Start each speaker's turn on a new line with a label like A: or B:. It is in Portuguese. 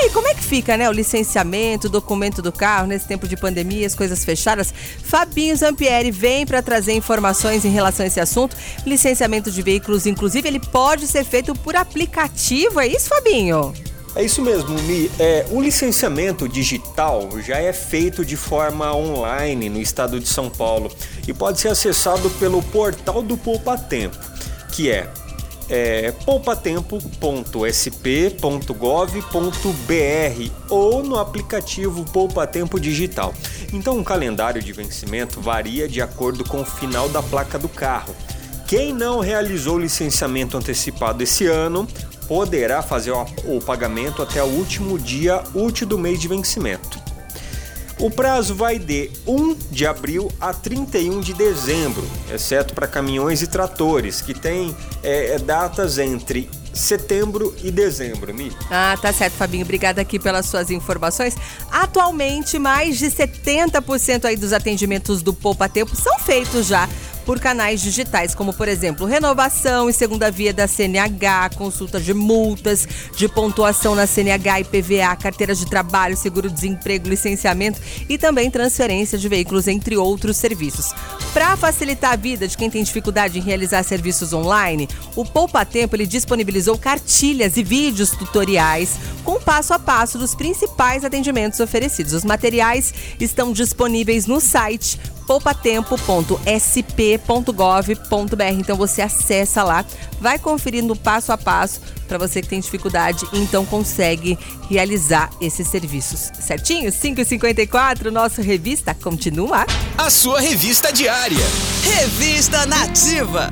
A: aí, como é que fica, né? O licenciamento, o documento do carro nesse tempo de pandemia, as coisas fechadas. Fabinho Zampieri vem para trazer informações em relação a esse assunto. Licenciamento de veículos, inclusive, ele pode ser feito por aplicativo, é isso, Fabinho?
B: É isso mesmo, Mi. É, o licenciamento digital já é feito de forma online no estado de São Paulo e pode ser acessado pelo portal do Poupa Tempo, que é, é poupatempo.sp.gov.br ou no aplicativo Poupa Tempo Digital. Então, o calendário de vencimento varia de acordo com o final da placa do carro. Quem não realizou o licenciamento antecipado esse ano poderá fazer o pagamento até o último dia útil do mês de vencimento. O prazo vai de 1 de abril a 31 de dezembro, exceto para caminhões e tratores, que têm é, datas entre setembro e dezembro, Mi.
A: Ah, tá certo, Fabinho. Obrigada aqui pelas suas informações. Atualmente, mais de 70% aí dos atendimentos do Poupa Tempo são feitos já por canais digitais, como por exemplo, renovação e segunda via da CNH, consulta de multas, de pontuação na CNH e PVA, carteira de trabalho, seguro-desemprego, licenciamento e também transferência de veículos, entre outros serviços. Para facilitar a vida de quem tem dificuldade em realizar serviços online, o Poupa Tempo ele disponibilizou cartilhas e vídeos tutoriais com passo a passo dos principais atendimentos oferecidos. Os materiais estão disponíveis no site poupatempo.sp.gov.br. Então você acessa lá, vai conferindo passo a passo para você que tem dificuldade e então consegue realizar esses serviços. Certinho? 5h54, nossa revista continua.
C: A sua revista diária. Revista Nativa.